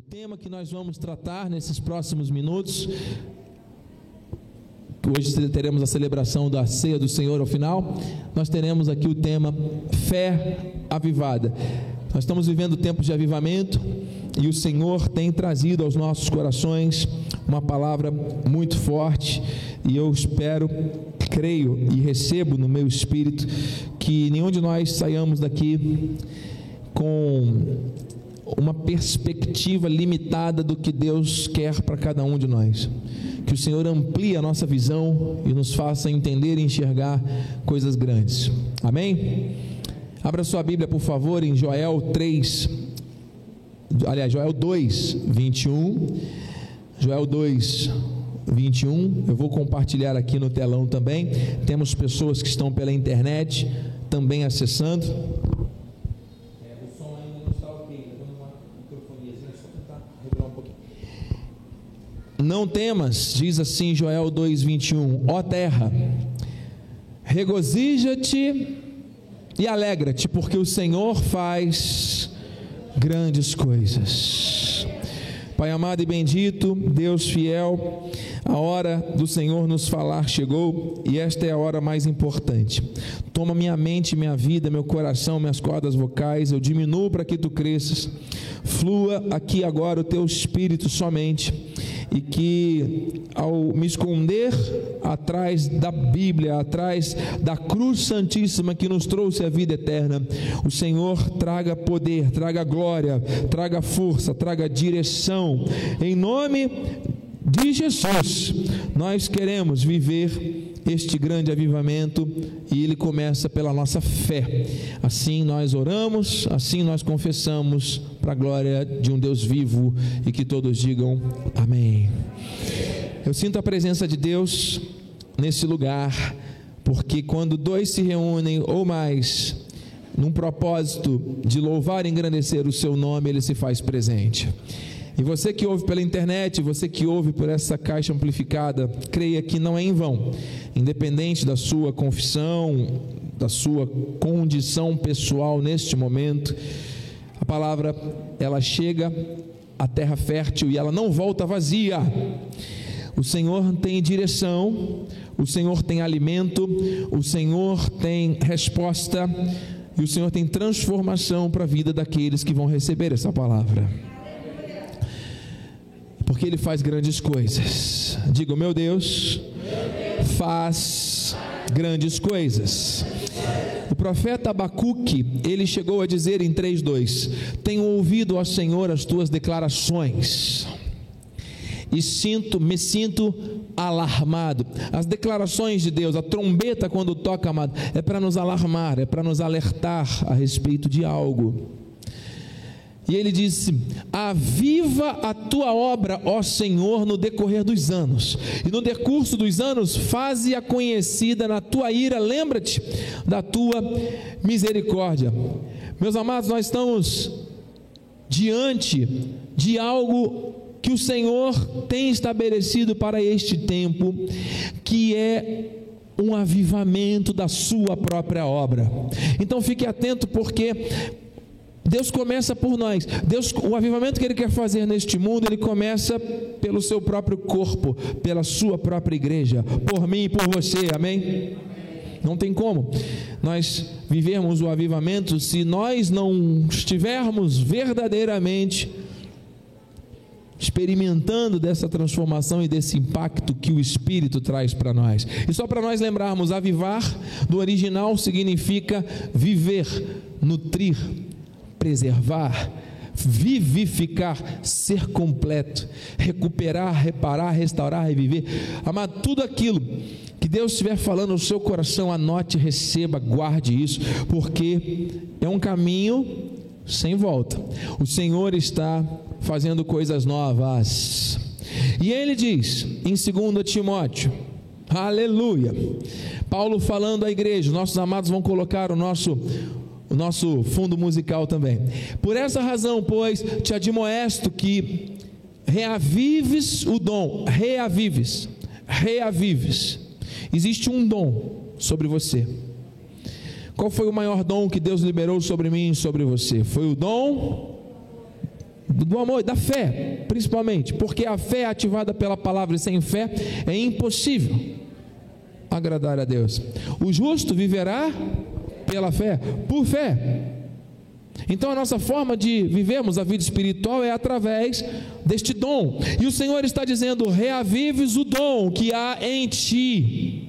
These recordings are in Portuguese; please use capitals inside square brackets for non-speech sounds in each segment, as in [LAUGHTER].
O tema que nós vamos tratar nesses próximos minutos, hoje teremos a celebração da ceia do Senhor ao final, nós teremos aqui o tema fé avivada. Nós estamos vivendo tempos de avivamento e o Senhor tem trazido aos nossos corações uma palavra muito forte e eu espero, creio e recebo no meu espírito que nenhum de nós saiamos daqui com uma perspectiva limitada do que Deus quer para cada um de nós. Que o Senhor amplie a nossa visão e nos faça entender e enxergar coisas grandes. Amém? Abra sua Bíblia, por favor, em Joel 3, aliás, Joel 2, 21. Joel 2, 21. Eu vou compartilhar aqui no telão também. Temos pessoas que estão pela internet também acessando. Não temas, diz assim Joel 2:21, ó terra, regozija-te e alegra-te, porque o Senhor faz grandes coisas. Pai amado e bendito, Deus fiel, a hora do Senhor nos falar chegou e esta é a hora mais importante. Toma minha mente, minha vida, meu coração, minhas cordas vocais, eu diminuo para que tu cresças. Flua aqui agora o teu espírito somente e que ao me esconder atrás da Bíblia, atrás da cruz santíssima que nos trouxe a vida eterna, o Senhor traga poder, traga glória, traga força, traga direção, em nome de Jesus, nós queremos viver este grande avivamento e ele começa pela nossa fé. Assim nós oramos, assim nós confessamos para a glória de um Deus vivo e que todos digam amém. Eu sinto a presença de Deus nesse lugar, porque quando dois se reúnem ou mais num propósito de louvar e engrandecer o seu nome, ele se faz presente. E você que ouve pela internet, você que ouve por essa caixa amplificada, creia que não é em vão, independente da sua confissão, da sua condição pessoal neste momento, a palavra ela chega à terra fértil e ela não volta vazia. O Senhor tem direção, o Senhor tem alimento, o Senhor tem resposta e o Senhor tem transformação para a vida daqueles que vão receber essa palavra porque Ele faz grandes coisas. Diga, meu Deus, faz grandes coisas. O profeta Abacuque, ele chegou a dizer em 3:2: Tenho ouvido ao Senhor as tuas declarações e sinto, me sinto alarmado. As declarações de Deus, a trombeta quando toca, amado, é para nos alarmar, é para nos alertar a respeito de algo. E ele disse: Aviva a tua obra, ó Senhor, no decorrer dos anos, e no decurso dos anos, faze-a conhecida na tua ira, lembra-te da tua misericórdia. Meus amados, nós estamos diante de algo que o Senhor tem estabelecido para este tempo, que é um avivamento da sua própria obra. Então fique atento, porque Deus começa por nós. Deus, o avivamento que Ele quer fazer neste mundo, Ele começa pelo seu próprio corpo, pela sua própria igreja, por mim e por você. Amém? Não tem como nós vivermos o avivamento se nós não estivermos verdadeiramente experimentando dessa transformação e desse impacto que o Espírito traz para nós. E só para nós lembrarmos, avivar do original significa viver, nutrir, preservar, vivificar, ser completo, recuperar, reparar, restaurar, reviver. Amado, tudo aquilo que Deus estiver falando no seu coração, anote, receba, guarde isso, porque é um caminho sem volta. O Senhor está fazendo coisas novas. E ele diz em 2 Timóteo, aleluia. Paulo falando à igreja, nossos amados vão colocar o nosso o nosso fundo musical também. Por essa razão, pois, te admoesto que reavives o dom, reavives, reavives. Existe um dom sobre você. Qual foi o maior dom que Deus liberou sobre mim e sobre você? Foi o dom do amor, da fé, principalmente, porque a fé é ativada pela palavra e sem fé é impossível agradar a Deus. O justo viverá pela fé, por fé. Então a nossa forma de vivermos a vida espiritual é através deste dom. E o Senhor está dizendo: reavives o dom que há em ti.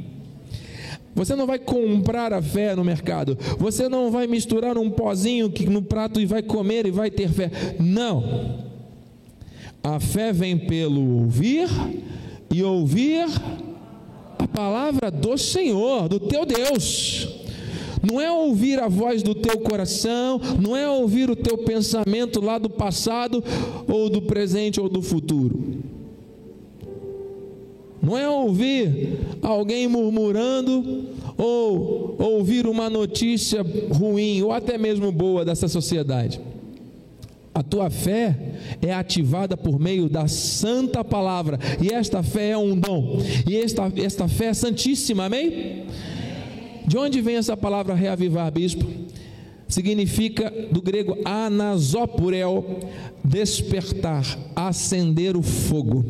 Você não vai comprar a fé no mercado. Você não vai misturar um pozinho no prato e vai comer e vai ter fé. Não. A fé vem pelo ouvir e ouvir a palavra do Senhor, do teu Deus. Não é ouvir a voz do teu coração, não é ouvir o teu pensamento lá do passado, ou do presente, ou do futuro. Não é ouvir alguém murmurando, ou ouvir uma notícia ruim, ou até mesmo boa dessa sociedade. A tua fé é ativada por meio da santa palavra, e esta fé é um dom, e esta, esta fé é santíssima, amém? De onde vem essa palavra reavivar, bispo? Significa do grego anasopurel, despertar, acender o fogo,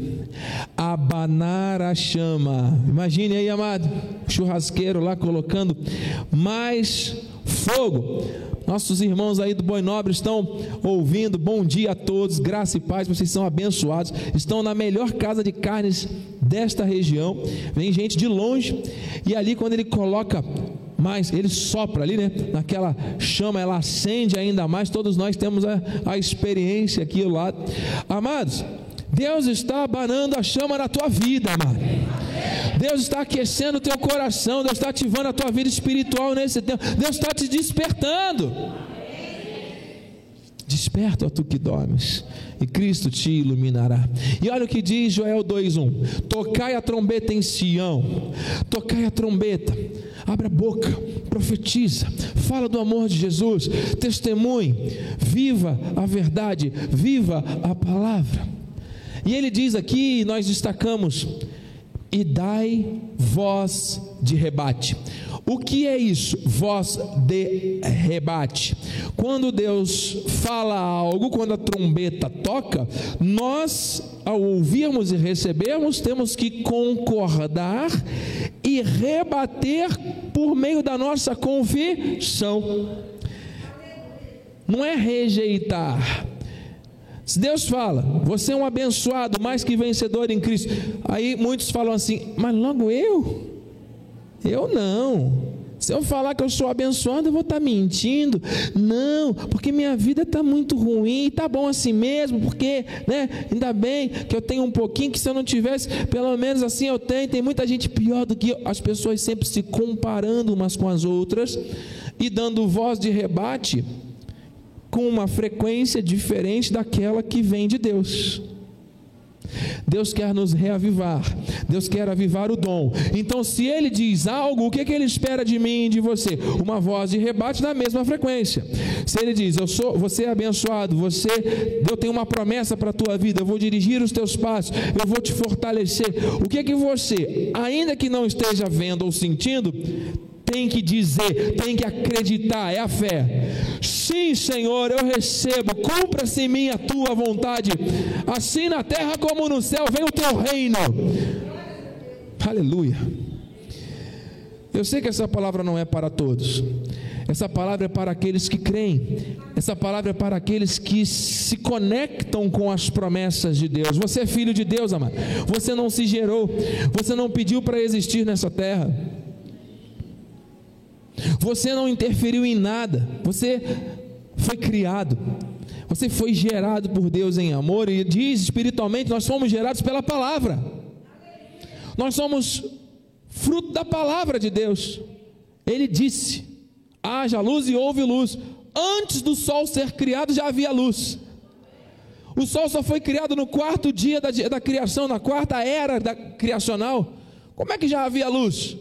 abanar a chama. Imagine aí, amado, churrasqueiro lá colocando mais fogo. Nossos irmãos aí do Boi Nobre estão ouvindo. Bom dia a todos, graça e paz. Vocês são abençoados. Estão na melhor casa de carnes desta região. Vem gente de longe e ali quando ele coloca mais, ele sopra ali, né? Naquela chama, ela acende ainda mais. Todos nós temos a, a experiência aqui lado. Amados, Deus está abanando a chama na tua vida, amado. Deus está aquecendo o teu coração, Deus está ativando a tua vida espiritual nesse tempo, Deus está te despertando. Desperta, ó tu que dormes, e Cristo te iluminará. E olha o que diz Joel 2:1: Tocai a trombeta em Sião, tocai a trombeta, abre a boca, profetiza, fala do amor de Jesus, testemunhe, viva a verdade, viva a palavra. E ele diz aqui, nós destacamos, e dai voz de rebate. O que é isso? Voz de rebate. Quando Deus fala algo, quando a trombeta toca, nós, ao ouvirmos e recebermos, temos que concordar e rebater por meio da nossa confissão. Não é rejeitar, se Deus fala, você é um abençoado, mais que vencedor em Cristo. Aí muitos falam assim, mas logo eu? Eu não. Se eu falar que eu sou abençoado, eu vou estar mentindo. Não, porque minha vida está muito ruim, está bom assim mesmo, porque, né, ainda bem que eu tenho um pouquinho, que se eu não tivesse, pelo menos assim eu tenho. Tem muita gente pior do que eu. As pessoas sempre se comparando umas com as outras e dando voz de rebate com uma frequência diferente daquela que vem de Deus. Deus quer nos reavivar, Deus quer avivar o dom. Então, se Ele diz algo, o que, é que Ele espera de mim e de você? Uma voz de rebate na mesma frequência. Se Ele diz, eu sou, você é abençoado, você, Deus tem uma promessa para a tua vida, eu vou dirigir os teus passos, eu vou te fortalecer. O que é que você, ainda que não esteja vendo ou sentindo, tem que dizer, tem que acreditar, é a fé. Sim, Senhor, eu recebo, cumpra-se em mim a tua vontade, assim na terra como no céu, vem o teu reino. Aleluia. Eu sei que essa palavra não é para todos. Essa palavra é para aqueles que creem. Essa palavra é para aqueles que se conectam com as promessas de Deus. Você é filho de Deus, amado. Você não se gerou. Você não pediu para existir nessa terra. Você não interferiu em nada. Você foi criado. Você foi gerado por Deus em amor e diz espiritualmente nós somos gerados pela palavra. Nós somos fruto da palavra de Deus. Ele disse: haja luz e houve luz. Antes do sol ser criado já havia luz. O sol só foi criado no quarto dia da, da criação, na quarta era da criacional. Como é que já havia luz?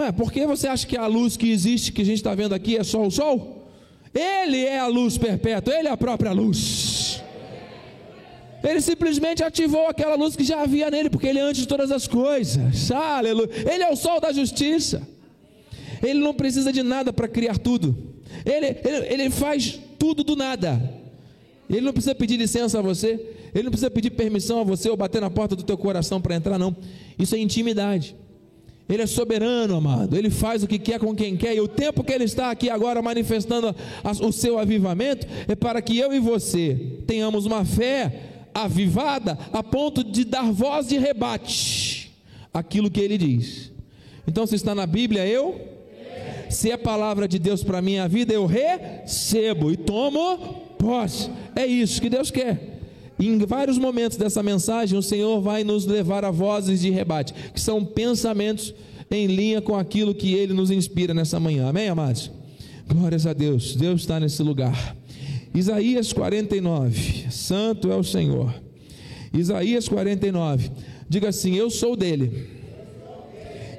Ué, por que você acha que a luz que existe, que a gente está vendo aqui, é só o sol? Ele é a luz perpétua, ele é a própria luz. Ele simplesmente ativou aquela luz que já havia nele, porque ele é antes de todas as coisas. Aleluia. Ele é o sol da justiça. Ele não precisa de nada para criar tudo. Ele, ele, ele faz tudo do nada. Ele não precisa pedir licença a você, ele não precisa pedir permissão a você ou bater na porta do teu coração para entrar, não. Isso é intimidade. Ele é soberano, amado. Ele faz o que quer com quem quer. E o tempo que ele está aqui agora manifestando o seu avivamento é para que eu e você tenhamos uma fé avivada a ponto de dar voz de rebate aquilo que ele diz. Então, se está na Bíblia, eu se é palavra de Deus para minha vida, eu recebo e tomo posse. É isso que Deus quer. Em vários momentos dessa mensagem, o Senhor vai nos levar a vozes de rebate, que são pensamentos em linha com aquilo que Ele nos inspira nessa manhã. Amém, amados? Glórias a Deus, Deus está nesse lugar. Isaías 49, Santo é o Senhor. Isaías 49, diga assim: Eu sou dele.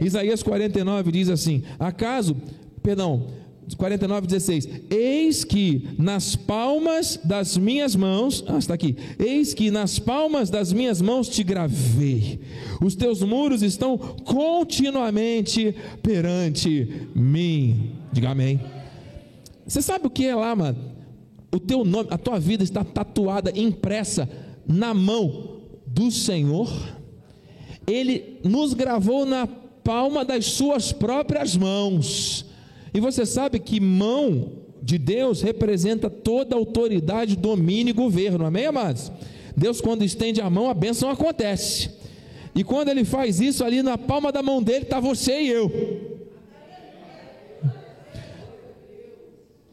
Isaías 49 diz assim: Acaso, perdão, 49, 16: Eis que nas palmas das minhas mãos, ah, está aqui, eis que nas palmas das minhas mãos te gravei, os teus muros estão continuamente perante mim. Diga amém. Você sabe o que é lá, mano? O teu nome, a tua vida está tatuada, impressa na mão do Senhor. Ele nos gravou na palma das suas próprias mãos. E você sabe que mão de Deus representa toda autoridade, domínio e governo, amém, amados? Deus, quando estende a mão, a bênção acontece. E quando ele faz isso, ali na palma da mão dele está você e eu.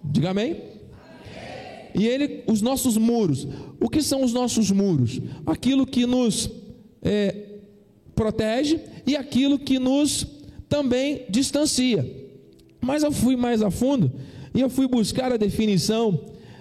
Diga amém. E ele, os nossos muros. O que são os nossos muros? Aquilo que nos é, protege e aquilo que nos também distancia. Mas eu fui mais a fundo e eu fui buscar a definição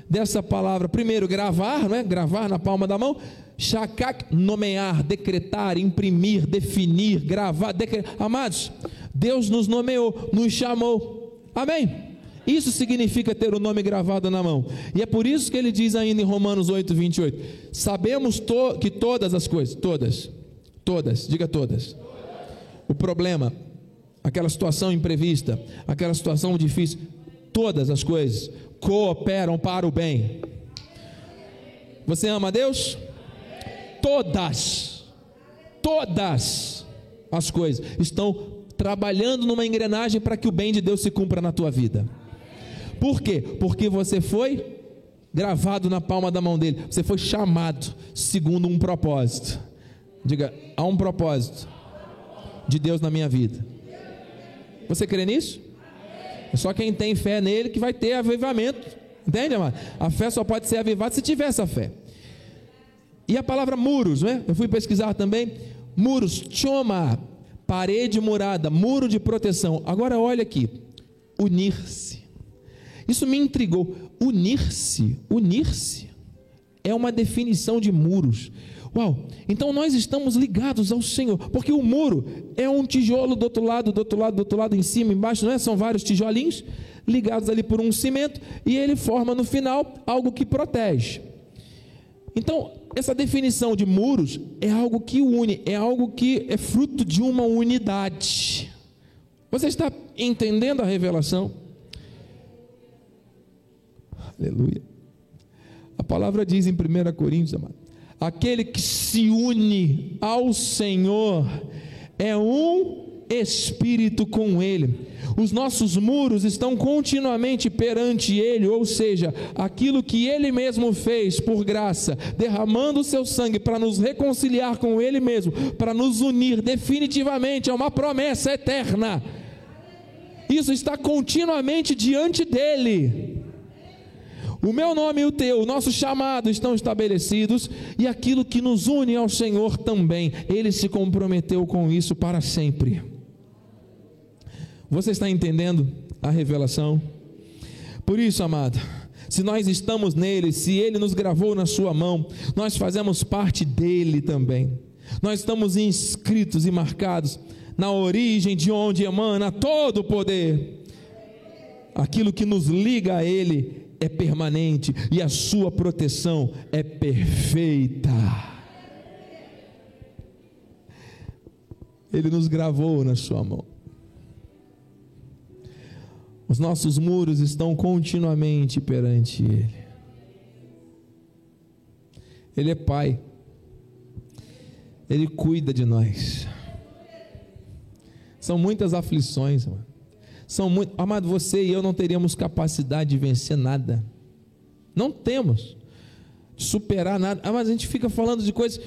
dessa palavra. Primeiro, gravar, não é? Gravar na palma da mão. Shakak, nomear, decretar, imprimir, definir, gravar, decretar. Amados, Deus nos nomeou, nos chamou. Amém? Isso significa ter o nome gravado na mão. E é por isso que ele diz ainda em Romanos 8, 28. Sabemos to que todas as coisas, todas, todas, diga todas. O problema aquela situação imprevista, aquela situação difícil, todas as coisas cooperam para o bem. Você ama Deus? Todas, todas as coisas estão trabalhando numa engrenagem para que o bem de Deus se cumpra na tua vida. Por quê? Porque você foi gravado na palma da mão dele, você foi chamado segundo um propósito. Diga, há um propósito de Deus na minha vida. Você crê nisso? É só quem tem fé nele que vai ter avivamento. Entende, amado? A fé só pode ser avivada se tiver essa fé. E a palavra muros, né? Eu fui pesquisar também. Muros, choma, parede murada, muro de proteção. Agora olha aqui. Unir-se. Isso me intrigou. Unir-se, unir-se é uma definição de muros. Uau! Então nós estamos ligados ao Senhor, porque o muro é um tijolo do outro lado, do outro lado, do outro lado, em cima, embaixo, não é? São vários tijolinhos ligados ali por um cimento e ele forma no final algo que protege. Então, essa definição de muros é algo que une, é algo que é fruto de uma unidade. Você está entendendo a revelação? Aleluia. A palavra diz em 1 Coríntios, amado, aquele que se une ao Senhor é um espírito com Ele. Os nossos muros estão continuamente perante Ele, ou seja, aquilo que Ele mesmo fez por graça, derramando o seu sangue para nos reconciliar com Ele mesmo, para nos unir definitivamente, é uma promessa eterna. Isso está continuamente diante dEle. O meu nome e o teu, o nosso chamado estão estabelecidos e aquilo que nos une ao Senhor também. Ele se comprometeu com isso para sempre. Você está entendendo a revelação? Por isso, amado, se nós estamos nele, se ele nos gravou na sua mão, nós fazemos parte dele também. Nós estamos inscritos e marcados na origem de onde emana todo o poder. Aquilo que nos liga a ele é permanente e a sua proteção é perfeita. Ele nos gravou na sua mão. Os nossos muros estão continuamente perante Ele. Ele é Pai. Ele cuida de nós. São muitas aflições, mano. São muito, amado, você e eu não teríamos capacidade de vencer nada. Não temos de superar nada. Ah, mas a gente fica falando de coisas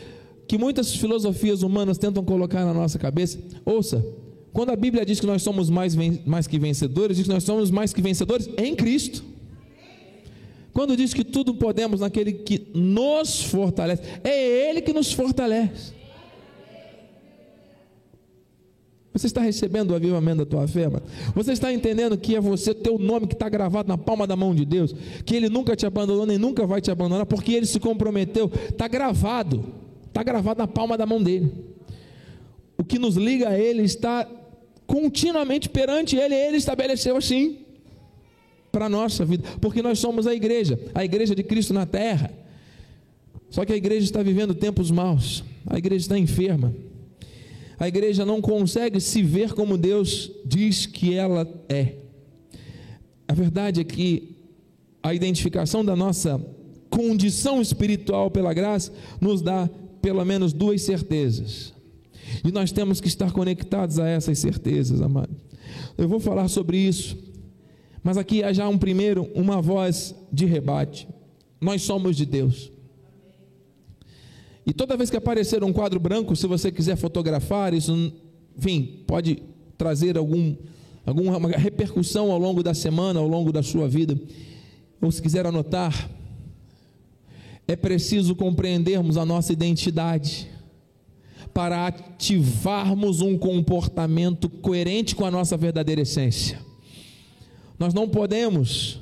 que muitas filosofias humanas tentam colocar na nossa cabeça. Ouça, quando a Bíblia diz que nós somos mais, mais que vencedores, diz que nós somos mais que vencedores em Cristo. Quando diz que tudo podemos naquele que nos fortalece, é Ele que nos fortalece. Você está recebendo o avivamento da tua fé, mano? Você está entendendo que é você, teu nome que está gravado na palma da mão de Deus, que Ele nunca te abandonou nem nunca vai te abandonar, porque Ele se comprometeu, está gravado, está gravado na palma da mão dele. O que nos liga a Ele está continuamente perante Ele, Ele estabeleceu assim para a nossa vida, porque nós somos a igreja, a igreja de Cristo na terra. Só que a igreja está vivendo tempos maus, a igreja está enferma a igreja não consegue se ver como Deus diz que ela é. A verdade é que a identificação da nossa condição espiritual pela graça nos dá pelo menos duas certezas. E nós temos que estar conectados a essas certezas, amado. Eu vou falar sobre isso. Mas aqui há já um primeiro, uma voz de rebate. Nós somos de Deus. E toda vez que aparecer um quadro branco, se você quiser fotografar, isso, enfim, pode trazer algum, alguma repercussão ao longo da semana, ao longo da sua vida. Ou se quiser anotar, é preciso compreendermos a nossa identidade para ativarmos um comportamento coerente com a nossa verdadeira essência. Nós não podemos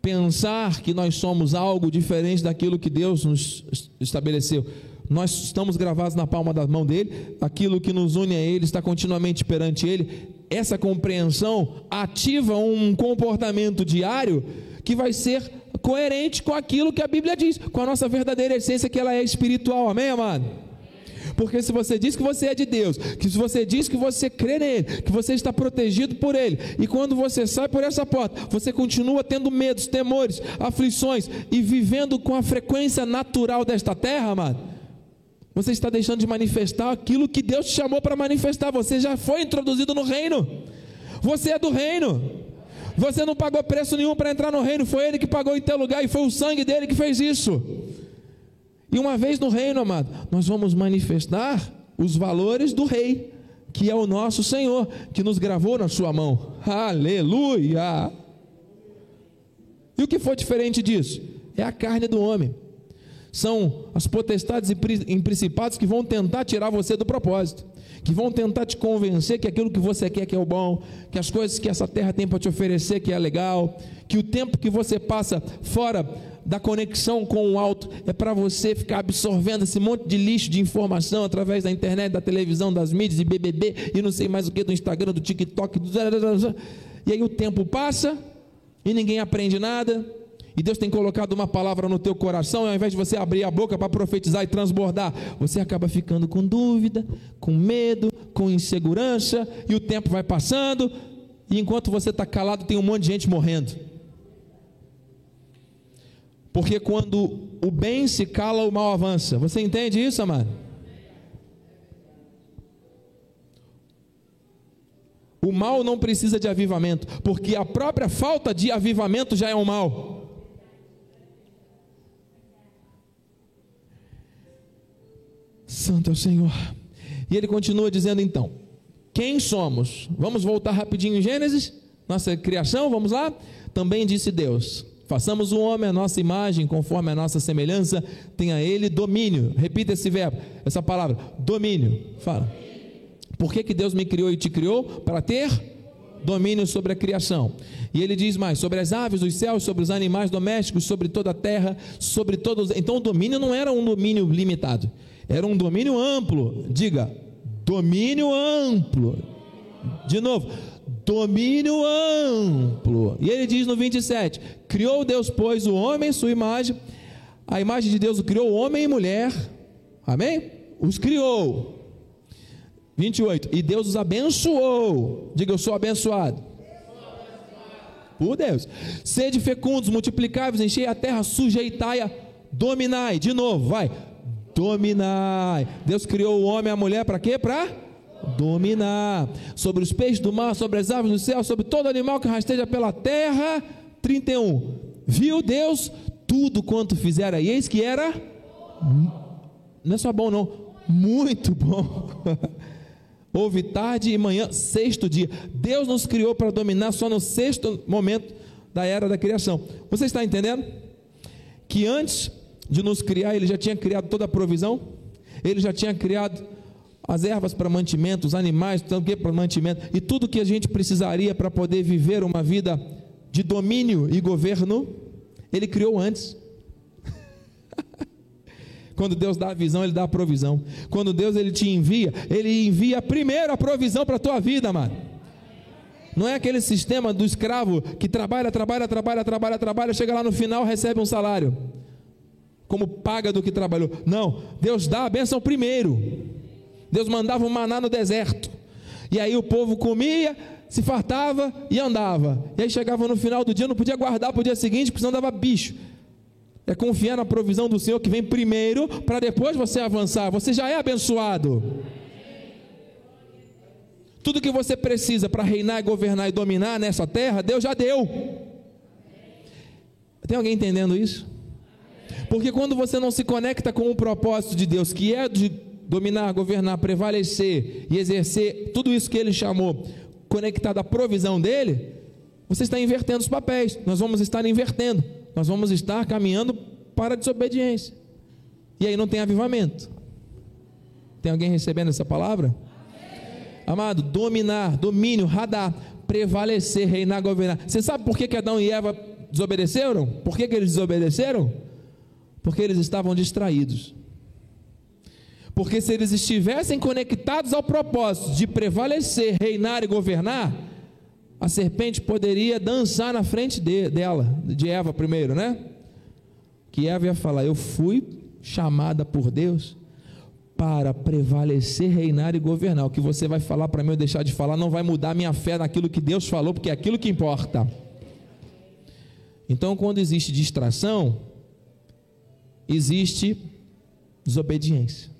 pensar que nós somos algo diferente daquilo que Deus nos estabeleceu. Nós estamos gravados na palma da mão dele, aquilo que nos une a ele está continuamente perante ele. Essa compreensão ativa um comportamento diário que vai ser coerente com aquilo que a Bíblia diz, com a nossa verdadeira essência, que ela é espiritual. Amém, amado? Porque se você diz que você é de Deus, que se você diz que você crê nele, que você está protegido por ele, e quando você sai por essa porta, você continua tendo medos, temores, aflições e vivendo com a frequência natural desta terra, amado, você está deixando de manifestar aquilo que Deus te chamou para manifestar. Você já foi introduzido no reino. Você é do reino. Você não pagou preço nenhum para entrar no reino, foi ele que pagou em teu lugar e foi o sangue dele que fez isso. E uma vez no reino, amado, nós vamos manifestar os valores do rei, que é o nosso Senhor, que nos gravou na sua mão. Aleluia! E o que foi diferente disso? É a carne do homem. São as potestades e principados que vão tentar tirar você do propósito, que vão tentar te convencer que aquilo que você quer que é o bom, que as coisas que essa terra tem para te oferecer que é legal, que o tempo que você passa fora da conexão com o alto é para você ficar absorvendo esse monte de lixo de informação através da internet, da televisão, das mídias, e BBB e não sei mais o que, do Instagram, do TikTok. Do... E aí o tempo passa e ninguém aprende nada. E Deus tem colocado uma palavra no teu coração, e ao invés de você abrir a boca para profetizar e transbordar, você acaba ficando com dúvida, com medo, com insegurança, e o tempo vai passando, e enquanto você está calado, tem um monte de gente morrendo. Porque quando o bem se cala, o mal avança. Você entende isso, amado? O mal não precisa de avivamento, porque a própria falta de avivamento já é um mal. Santo é o Senhor. E ele continua dizendo então: Quem somos? Vamos voltar rapidinho em Gênesis, nossa criação, vamos lá? Também disse Deus: Façamos o homem a nossa imagem, conforme a nossa semelhança, tenha ele domínio. Repita esse verbo, essa palavra, domínio. Fala. Por que, que Deus me criou e te criou? Para ter domínio sobre a criação. E ele diz mais: sobre as aves dos céus, sobre os animais domésticos, sobre toda a terra, sobre todos. Então o domínio não era um domínio limitado, era um domínio amplo. Diga, domínio amplo. De novo, domínio amplo. E ele diz no 27: Criou Deus, pois, o homem, sua imagem, a imagem de Deus o criou, homem e mulher, amém? Os criou. 28. E Deus os abençoou. Diga, eu sou abençoado. Por Deus. Sede fecundos, multiplicáveis, enchei a terra, sujeitai-a Dominai. De novo, vai. Dominai. Deus criou o homem e a mulher para quê? Para dominar sobre os peixes do mar, sobre as aves do céu, sobre todo animal que rasteja pela terra. 31. Viu Deus tudo quanto fizera, e eis que era não é só bom não, muito bom. [LAUGHS] Houve tarde e manhã, sexto dia. Deus nos criou para dominar só no sexto momento da era da criação. Você está entendendo? Que antes de nos criar, Ele já tinha criado toda a provisão, Ele já tinha criado as ervas para mantimento, os animais, que para mantimento, e tudo que a gente precisaria para poder viver uma vida de domínio e governo, Ele criou antes. [LAUGHS] Quando Deus dá a visão, Ele dá a provisão. Quando Deus ele te envia, Ele envia primeiro a provisão para a tua vida, mano. Não é aquele sistema do escravo que trabalha, trabalha, trabalha, trabalha, trabalha, chega lá no final recebe um salário, como paga do que trabalhou. Não, Deus dá a bênção primeiro. Deus mandava um maná no deserto, e aí o povo comia, se fartava e andava. E aí chegava no final do dia, não podia guardar para o dia seguinte, porque senão dava bicho é confiar na provisão do Senhor que vem primeiro, para depois você avançar. Você já é abençoado. Tudo que você precisa para reinar, governar e dominar nessa terra, Deus já deu. Tem alguém entendendo isso? Porque quando você não se conecta com o propósito de Deus, que é de dominar, governar, prevalecer e exercer tudo isso que ele chamou, conectado à provisão dele, você está invertendo os papéis. Nós vamos estar invertendo nós vamos estar caminhando para a desobediência. E aí não tem avivamento. Tem alguém recebendo essa palavra? Amado, dominar, domínio, radar, prevalecer, reinar, governar. Você sabe por que, que Adão e Eva desobedeceram? Por que, que eles desobedeceram? Porque eles estavam distraídos. Porque se eles estivessem conectados ao propósito de prevalecer, reinar e governar, a serpente poderia dançar na frente de, dela, de Eva primeiro, né? Que Eva ia falar: Eu fui chamada por Deus para prevalecer, reinar e governar. O que você vai falar para mim ou deixar de falar não vai mudar minha fé naquilo que Deus falou, porque é aquilo que importa. Então, quando existe distração, existe desobediência.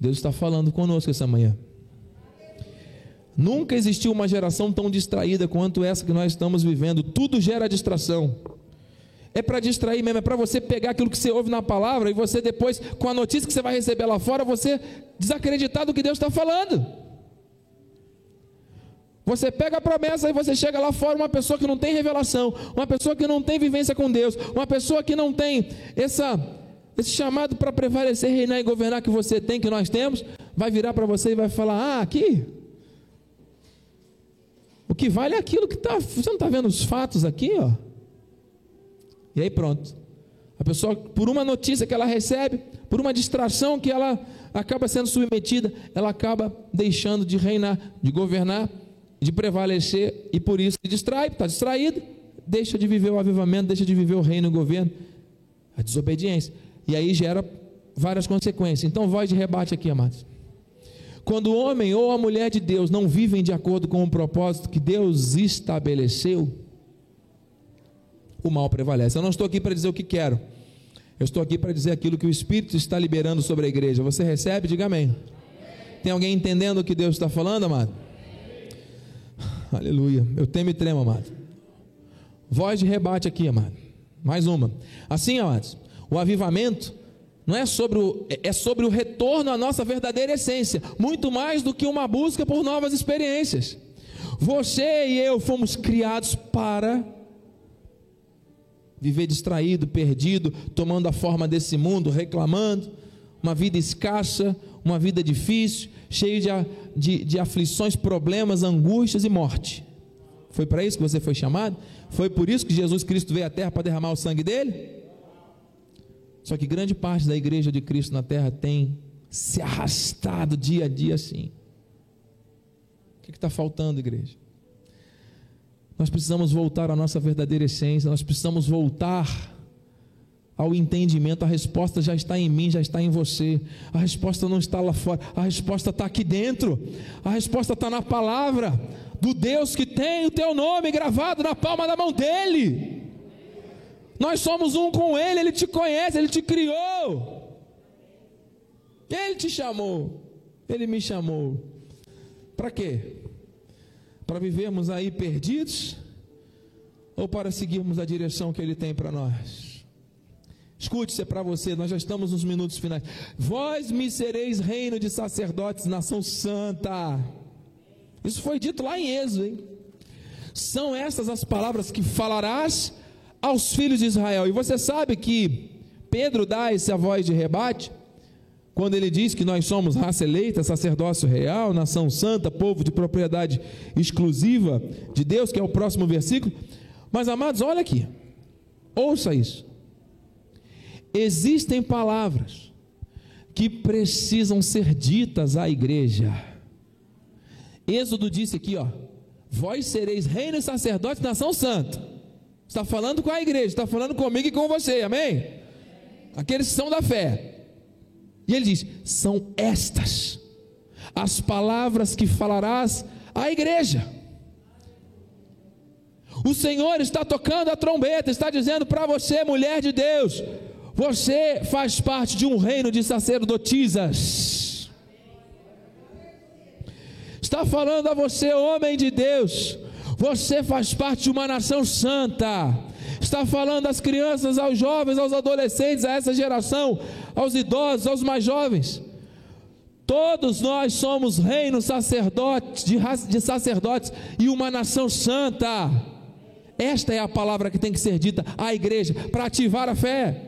Deus está falando conosco essa manhã. Nunca existiu uma geração tão distraída quanto essa que nós estamos vivendo. Tudo gera distração. É para distrair mesmo, é para você pegar aquilo que você ouve na palavra e você depois, com a notícia que você vai receber lá fora, você desacreditar do que Deus está falando. Você pega a promessa e você chega lá fora, uma pessoa que não tem revelação, uma pessoa que não tem vivência com Deus, uma pessoa que não tem essa, esse chamado para prevalecer, reinar e governar que você tem, que nós temos, vai virar para você e vai falar: Ah, aqui, o que vale é aquilo que está. Você não está vendo os fatos aqui, ó? E aí pronto. A pessoa, por uma notícia que ela recebe, por uma distração que ela acaba sendo submetida, ela acaba deixando de reinar, de governar, de prevalecer, e por isso se distrai, está distraído, deixa de viver o avivamento, deixa de viver o reino e o governo, a desobediência. E aí gera várias consequências. Então, voz de rebate aqui, amados. Quando o homem ou a mulher de Deus não vivem de acordo com o propósito que Deus estabeleceu, o mal prevalece. Eu não estou aqui para dizer o que quero, eu estou aqui para dizer aquilo que o Espírito está liberando sobre a igreja. Você recebe? Diga amém. Tem alguém entendendo o que Deus está falando, amado? Aleluia. Eu temo e tremo, amado. Voz de rebate aqui, amado. Mais uma. Assim, amados, o avivamento não é sobre o, é sobre o retorno à nossa verdadeira essência, muito mais do que uma busca por novas experiências. Você e eu fomos criados para viver distraído, perdido, tomando a forma desse mundo, reclamando, uma vida escassa, uma vida difícil, cheia de, de, de aflições, problemas, angústias e morte. Foi para isso que você foi chamado? Foi por isso que Jesus Cristo veio à terra para derramar o sangue dele? Só que grande parte da igreja de Cristo na terra tem se arrastado dia a dia assim. O que está faltando, igreja? Nós precisamos voltar à nossa verdadeira essência, nós precisamos voltar ao entendimento. A resposta já está em mim, já está em você. A resposta não está lá fora, a resposta está aqui dentro. A resposta está na palavra do Deus que tem o teu nome gravado na palma da mão dele. Nós somos um com Ele, Ele te conhece, Ele te criou. Ele te chamou, Ele me chamou. Para quê? Para vivermos aí perdidos ou para seguirmos a direção que Ele tem para nós? Escute, isso é para você, nós já estamos nos minutos finais. Vós me sereis reino de sacerdotes, nação santa. Isso foi dito lá em Êxodo, hein? São essas as palavras que falarás aos filhos de Israel. E você sabe que Pedro dá essa voz de rebate quando ele diz que nós somos raça eleita, sacerdócio real, nação santa, povo de propriedade exclusiva de Deus, que é o próximo versículo. Mas amados, olha aqui. Ouça isso. Existem palavras que precisam ser ditas à igreja. Êxodo disse aqui, ó: Vós sereis reino e sacerdote, nação santa. Está falando com a igreja, está falando comigo e com você, amém? Aqueles que são da fé. E ele diz: são estas as palavras que falarás à igreja. O Senhor está tocando a trombeta, está dizendo para você, mulher de Deus, você faz parte de um reino de sacerdotisas. Está falando a você, homem de Deus, você faz parte de uma nação santa. Está falando às crianças, aos jovens, aos adolescentes, a essa geração, aos idosos, aos mais jovens. Todos nós somos reino sacerdotes, de, de sacerdotes e uma nação santa. Esta é a palavra que tem que ser dita à igreja para ativar a fé.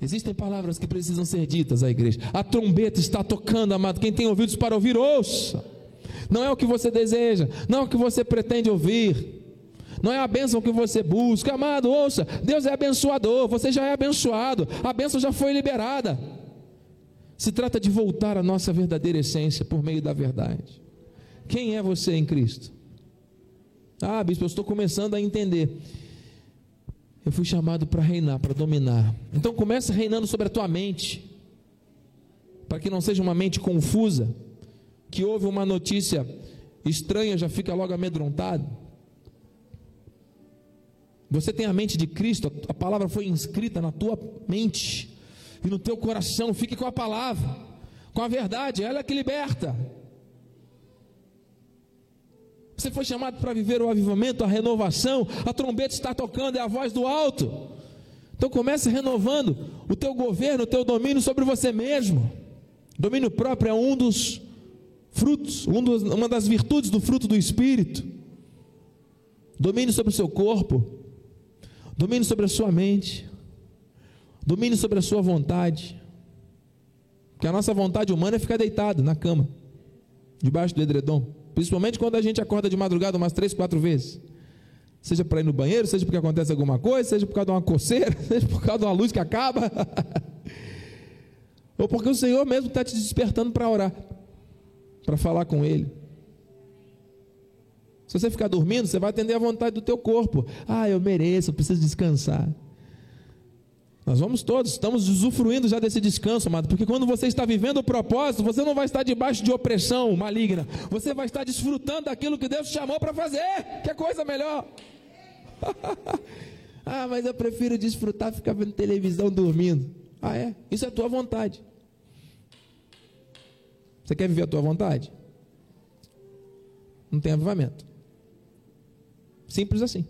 Existem palavras que precisam ser ditas à igreja. A trombeta está tocando, amado. Quem tem ouvidos para ouvir, ouça não é o que você deseja, não é o que você pretende ouvir, não é a bênção que você busca, amado, ouça, Deus é abençoador, você já é abençoado, a bênção já foi liberada. Se trata de voltar à nossa verdadeira essência por meio da verdade. Quem é você em Cristo? Ah, bispo, eu estou começando a entender. Eu fui chamado para reinar, para dominar. Então comece reinando sobre a tua mente, para que não seja uma mente confusa que ouve uma notícia estranha já fica logo amedrontado? Você tem a mente de Cristo, a palavra foi inscrita na tua mente e no teu coração. Fique com a palavra, com a verdade, ela é que liberta. Você foi chamado para viver o avivamento, a renovação, a trombeta está tocando, é a voz do alto. Então comece renovando o teu governo, o teu domínio sobre você mesmo. Domínio próprio é um dos frutos, uma das virtudes do fruto do Espírito. Domine sobre o seu corpo, domine sobre a sua mente, domine sobre a sua vontade. Porque a nossa vontade humana é ficar deitado na cama, debaixo do edredom. Principalmente quando a gente acorda de madrugada umas três, quatro vezes. Seja para ir no banheiro, seja porque acontece alguma coisa, seja por causa de uma coceira, [LAUGHS] seja por causa de uma luz que acaba. [LAUGHS] Ou porque o Senhor mesmo está te despertando para orar para falar com Ele. Se você ficar dormindo, você vai atender a vontade do teu corpo. Ah, eu mereço, eu preciso descansar. Nós vamos todos, estamos usufruindo já desse descanso, amado, porque quando você está vivendo o propósito, você não vai estar debaixo de opressão maligna, você vai estar desfrutando daquilo que Deus te chamou para fazer. Que coisa melhor! [LAUGHS] ah, mas eu prefiro desfrutar ficar vendo televisão dormindo. Ah, é? Isso é tua vontade. Você quer viver a tua vontade? Não tem avivamento. Simples assim.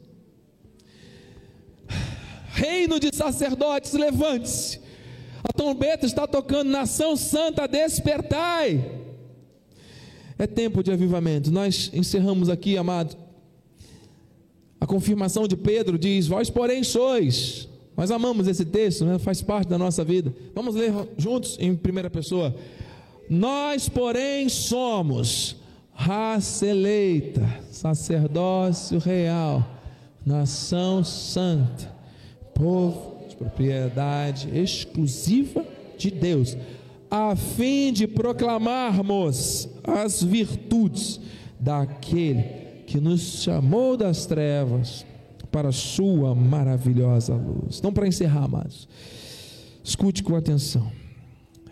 Reino de sacerdotes, levante-se. A trombeta está tocando, nação santa, despertai. É tempo de avivamento. Nós encerramos aqui, amado. A confirmação de Pedro diz: Vós, porém, sois. Nós amamos esse texto, né? faz parte da nossa vida. Vamos ler juntos em primeira pessoa. Nós, porém, somos raça eleita, sacerdócio real, nação santa, povo de propriedade exclusiva de Deus, a fim de proclamarmos as virtudes daquele que nos chamou das trevas para a sua maravilhosa luz. Então, para encerrar, amados, escute com atenção.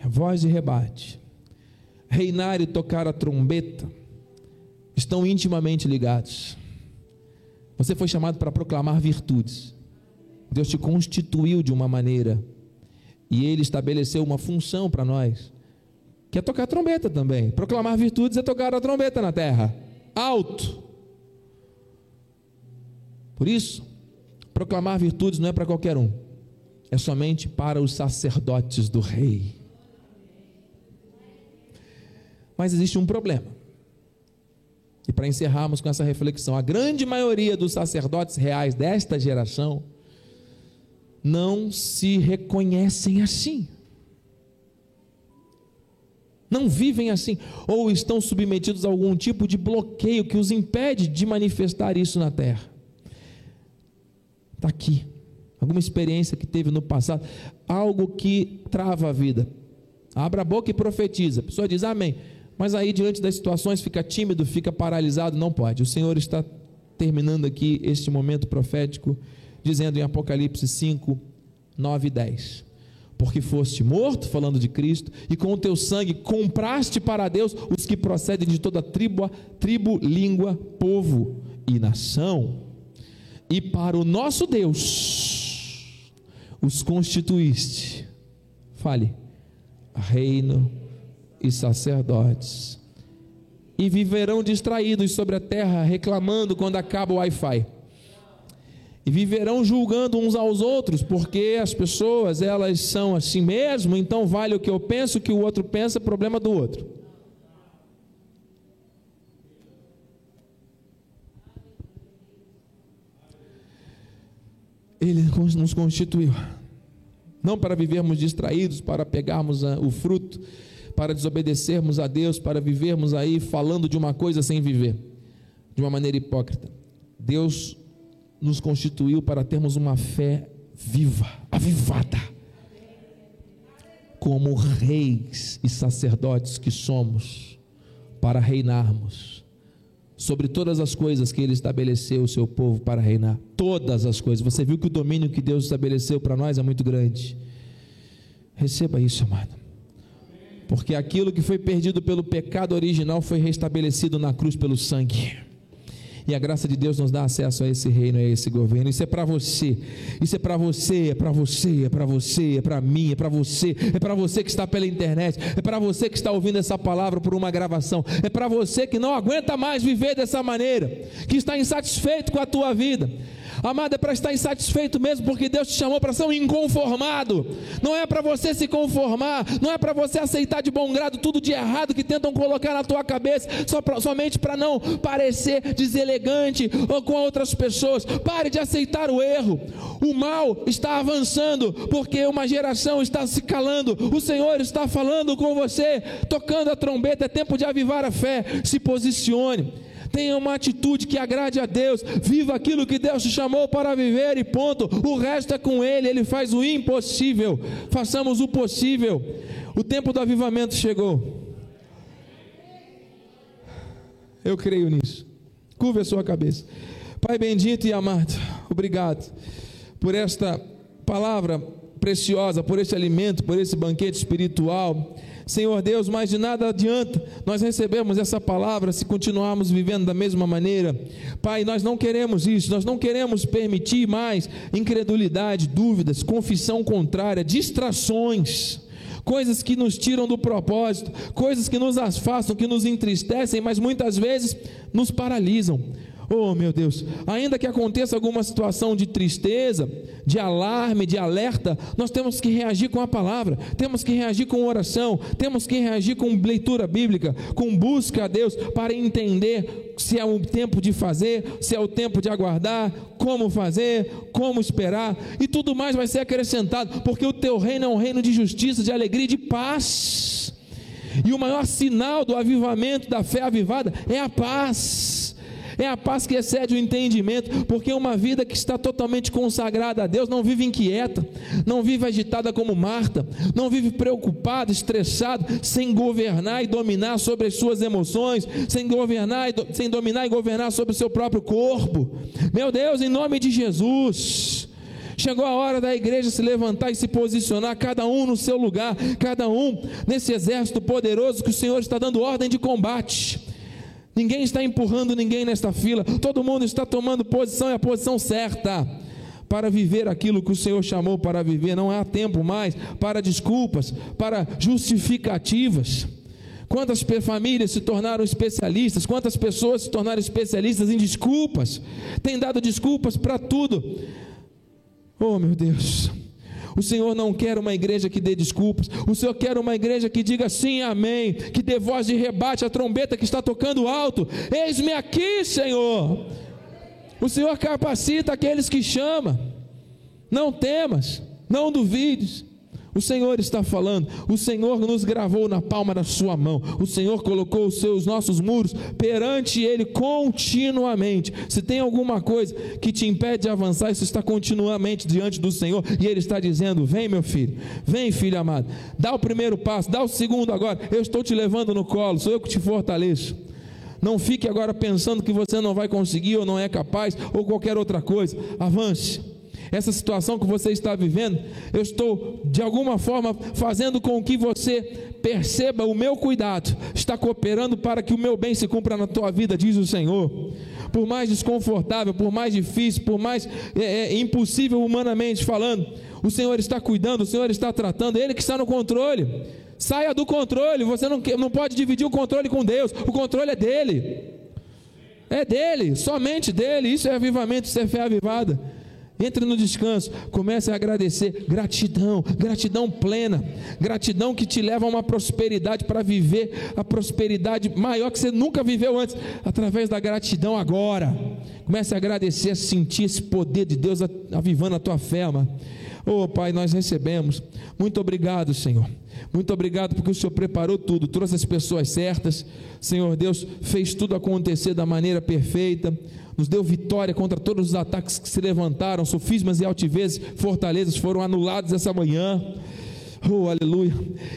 Voz de rebate reinar e tocar a trombeta estão intimamente ligados. Você foi chamado para proclamar virtudes. Deus te constituiu de uma maneira e Ele estabeleceu uma função para nós, que é tocar trombeta também. Proclamar virtudes é tocar a trombeta na terra, alto. Por isso, proclamar virtudes não é para qualquer um, é somente para os sacerdotes do rei. Mas existe um problema. E para encerrarmos com essa reflexão, a grande maioria dos sacerdotes reais desta geração não se reconhecem assim. Não vivem assim, ou estão submetidos a algum tipo de bloqueio que os impede de manifestar isso na terra. Está aqui, alguma experiência que teve no passado, algo que trava a vida. Abra a boca e profetiza. A pessoa diz amém, mas aí diante das situações fica tímido, fica paralisado, não pode. O Senhor está terminando aqui este momento profético dizendo em Apocalipse 5, 9 e 10. Porque foste morto, falando de Cristo, e com o teu sangue compraste para Deus os que procedem de toda tribo, tribo, língua, povo e nação, e para o nosso Deus os constituíste. Fale, reino e sacerdotes, e viverão distraídos sobre a terra, reclamando quando acaba o Wi-Fi e viverão julgando uns aos outros, porque as pessoas elas são assim mesmo, então vale o que eu penso, o que o outro pensa, problema do outro. Ele nos constituiu, não para vivermos distraídos, para pegarmos o fruto, para desobedecermos a Deus, para vivermos aí falando de uma coisa sem viver, de uma maneira hipócrita. Deus nos constituiu para termos uma fé viva, avivada, como reis e sacerdotes que somos, para reinarmos sobre todas as coisas que Ele estabeleceu o seu povo para reinar. Todas as coisas. Você viu que o domínio que Deus estabeleceu para nós é muito grande. Receba isso, amado. Porque aquilo que foi perdido pelo pecado original foi restabelecido na cruz pelo sangue. E a graça de Deus nos dá acesso a esse reino, a esse governo. Isso é para você. Isso é para você, é para você, é para você, é para mim, é para você, é para você que está pela internet, é para você que está ouvindo essa palavra por uma gravação, é para você que não aguenta mais viver dessa maneira, que está insatisfeito com a tua vida. Amado, é para estar insatisfeito mesmo, porque Deus te chamou para ser um inconformado. Não é para você se conformar, não é para você aceitar de bom grado tudo de errado que tentam colocar na tua cabeça, pra, somente para não parecer deselegante ou com outras pessoas. Pare de aceitar o erro. O mal está avançando, porque uma geração está se calando. O Senhor está falando com você, tocando a trombeta. É tempo de avivar a fé. Se posicione tenha uma atitude que agrade a Deus, viva aquilo que Deus te chamou para viver e ponto. O resto é com Ele, Ele faz o impossível. Façamos o possível. O tempo do avivamento chegou. Eu creio nisso. Curva a sua cabeça. Pai bendito e amado, obrigado por esta palavra preciosa, por esse alimento, por esse banquete espiritual. Senhor Deus, mas de nada adianta nós recebemos essa palavra se continuarmos vivendo da mesma maneira. Pai, nós não queremos isso, nós não queremos permitir mais incredulidade, dúvidas, confissão contrária, distrações coisas que nos tiram do propósito, coisas que nos afastam, que nos entristecem, mas muitas vezes nos paralisam. Oh, meu Deus, ainda que aconteça alguma situação de tristeza, de alarme, de alerta, nós temos que reagir com a palavra, temos que reagir com oração, temos que reagir com leitura bíblica, com busca a Deus para entender se é o tempo de fazer, se é o tempo de aguardar, como fazer, como esperar, e tudo mais vai ser acrescentado, porque o teu reino é um reino de justiça, de alegria e de paz. E o maior sinal do avivamento da fé avivada é a paz é a paz que excede o entendimento, porque uma vida que está totalmente consagrada a Deus não vive inquieta, não vive agitada como Marta, não vive preocupada, estressada, sem governar e dominar sobre as suas emoções, sem governar e, sem dominar e governar sobre o seu próprio corpo. Meu Deus, em nome de Jesus. Chegou a hora da igreja se levantar e se posicionar, cada um no seu lugar, cada um nesse exército poderoso que o Senhor está dando ordem de combate Ninguém está empurrando ninguém nesta fila, todo mundo está tomando posição e a posição certa para viver aquilo que o Senhor chamou para viver. Não há tempo mais para desculpas, para justificativas. Quantas famílias se tornaram especialistas, quantas pessoas se tornaram especialistas em desculpas, têm dado desculpas para tudo. Oh, meu Deus. O Senhor não quer uma igreja que dê desculpas. O Senhor quer uma igreja que diga sim, amém. Que dê voz de rebate à trombeta que está tocando alto. Eis-me aqui, Senhor. O Senhor capacita aqueles que chama. Não temas, não duvides. O Senhor está falando, o Senhor nos gravou na palma da sua mão, o Senhor colocou os seus nossos muros perante Ele continuamente. Se tem alguma coisa que te impede de avançar, isso está continuamente diante do Senhor, e Ele está dizendo: Vem, meu filho, vem, filho amado, dá o primeiro passo, dá o segundo agora. Eu estou te levando no colo, sou eu que te fortaleço. Não fique agora pensando que você não vai conseguir ou não é capaz ou qualquer outra coisa. Avance essa situação que você está vivendo, eu estou de alguma forma fazendo com que você perceba o meu cuidado, está cooperando para que o meu bem se cumpra na tua vida, diz o Senhor. Por mais desconfortável, por mais difícil, por mais é, é, impossível humanamente falando, o Senhor está cuidando, o Senhor está tratando, Ele que está no controle. Saia do controle, você não, não pode dividir o controle com Deus, o controle é dele. É dele, somente dele. Isso é avivamento, isso é fé avivada. Entre no descanso, comece a agradecer. Gratidão, gratidão plena, gratidão que te leva a uma prosperidade para viver a prosperidade maior que você nunca viveu antes, através da gratidão agora. Comece a agradecer, a sentir esse poder de Deus avivando a tua fé, mano. Oh, Pai, nós recebemos. Muito obrigado, Senhor. Muito obrigado porque o Senhor preparou tudo, trouxe as pessoas certas. Senhor Deus fez tudo acontecer da maneira perfeita nos deu vitória contra todos os ataques que se levantaram, sofismas e altivezes, fortalezas foram anulados essa manhã. Oh, aleluia.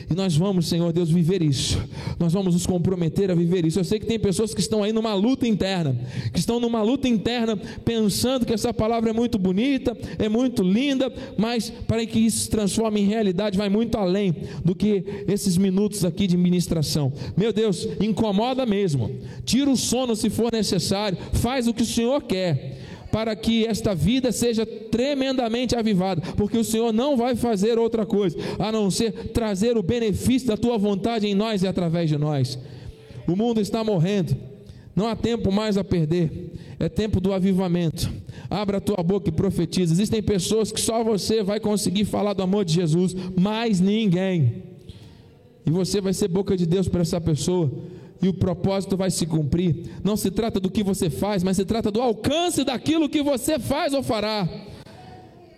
E nós vamos, Senhor Deus, viver isso. Nós vamos nos comprometer a viver isso. Eu sei que tem pessoas que estão aí numa luta interna, que estão numa luta interna, pensando que essa palavra é muito bonita, é muito linda, mas para que isso se transforme em realidade, vai muito além do que esses minutos aqui de ministração. Meu Deus, incomoda mesmo. Tira o sono se for necessário, faz o que o Senhor quer para que esta vida seja tremendamente avivada, porque o Senhor não vai fazer outra coisa a não ser trazer o benefício da tua vontade em nós e através de nós. O mundo está morrendo, não há tempo mais a perder, é tempo do avivamento. Abra a tua boca e profetiza. Existem pessoas que só você vai conseguir falar do amor de Jesus, mais ninguém. E você vai ser boca de Deus para essa pessoa e o propósito vai se cumprir. Não se trata do que você faz, mas se trata do alcance daquilo que você faz ou fará.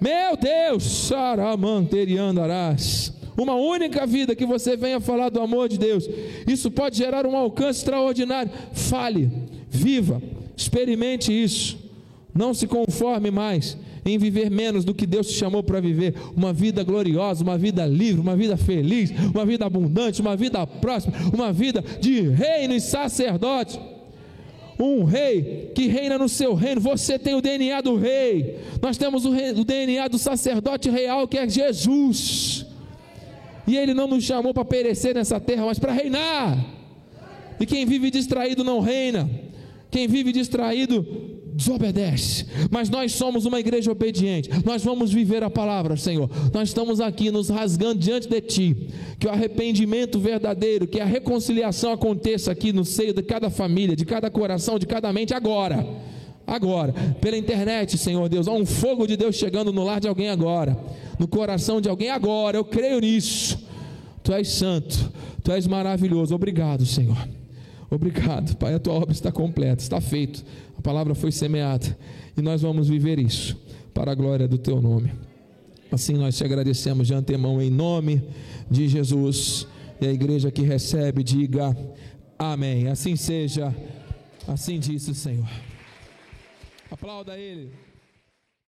Meu Deus, Saramanteriandarás. Uma única vida que você venha falar do amor de Deus. Isso pode gerar um alcance extraordinário. Fale, viva, experimente isso. Não se conforme mais em viver menos do que Deus te chamou para viver, uma vida gloriosa, uma vida livre, uma vida feliz, uma vida abundante, uma vida próspera, uma vida de reino e sacerdote. Um rei que reina no seu reino, você tem o DNA do rei, nós temos o, rei, o DNA do sacerdote real que é Jesus, e ele não nos chamou para perecer nessa terra, mas para reinar. E quem vive distraído não reina, quem vive distraído desobedece. Mas nós somos uma igreja obediente. Nós vamos viver a palavra, Senhor. Nós estamos aqui nos rasgando diante de Ti. Que o arrependimento verdadeiro, que a reconciliação aconteça aqui no seio de cada família, de cada coração, de cada mente agora. Agora, pela internet, Senhor Deus, há um fogo de Deus chegando no lar de alguém agora, no coração de alguém agora. Eu creio nisso. Tu és santo, tu és maravilhoso. Obrigado, Senhor. Obrigado, Pai. A tua obra está completa, está feito a palavra foi semeada e nós vamos viver isso para a glória do teu nome. Assim nós te agradecemos de antemão em nome de Jesus. E a igreja que recebe, diga amém. Assim seja, assim disse o Senhor. Aplauda ele.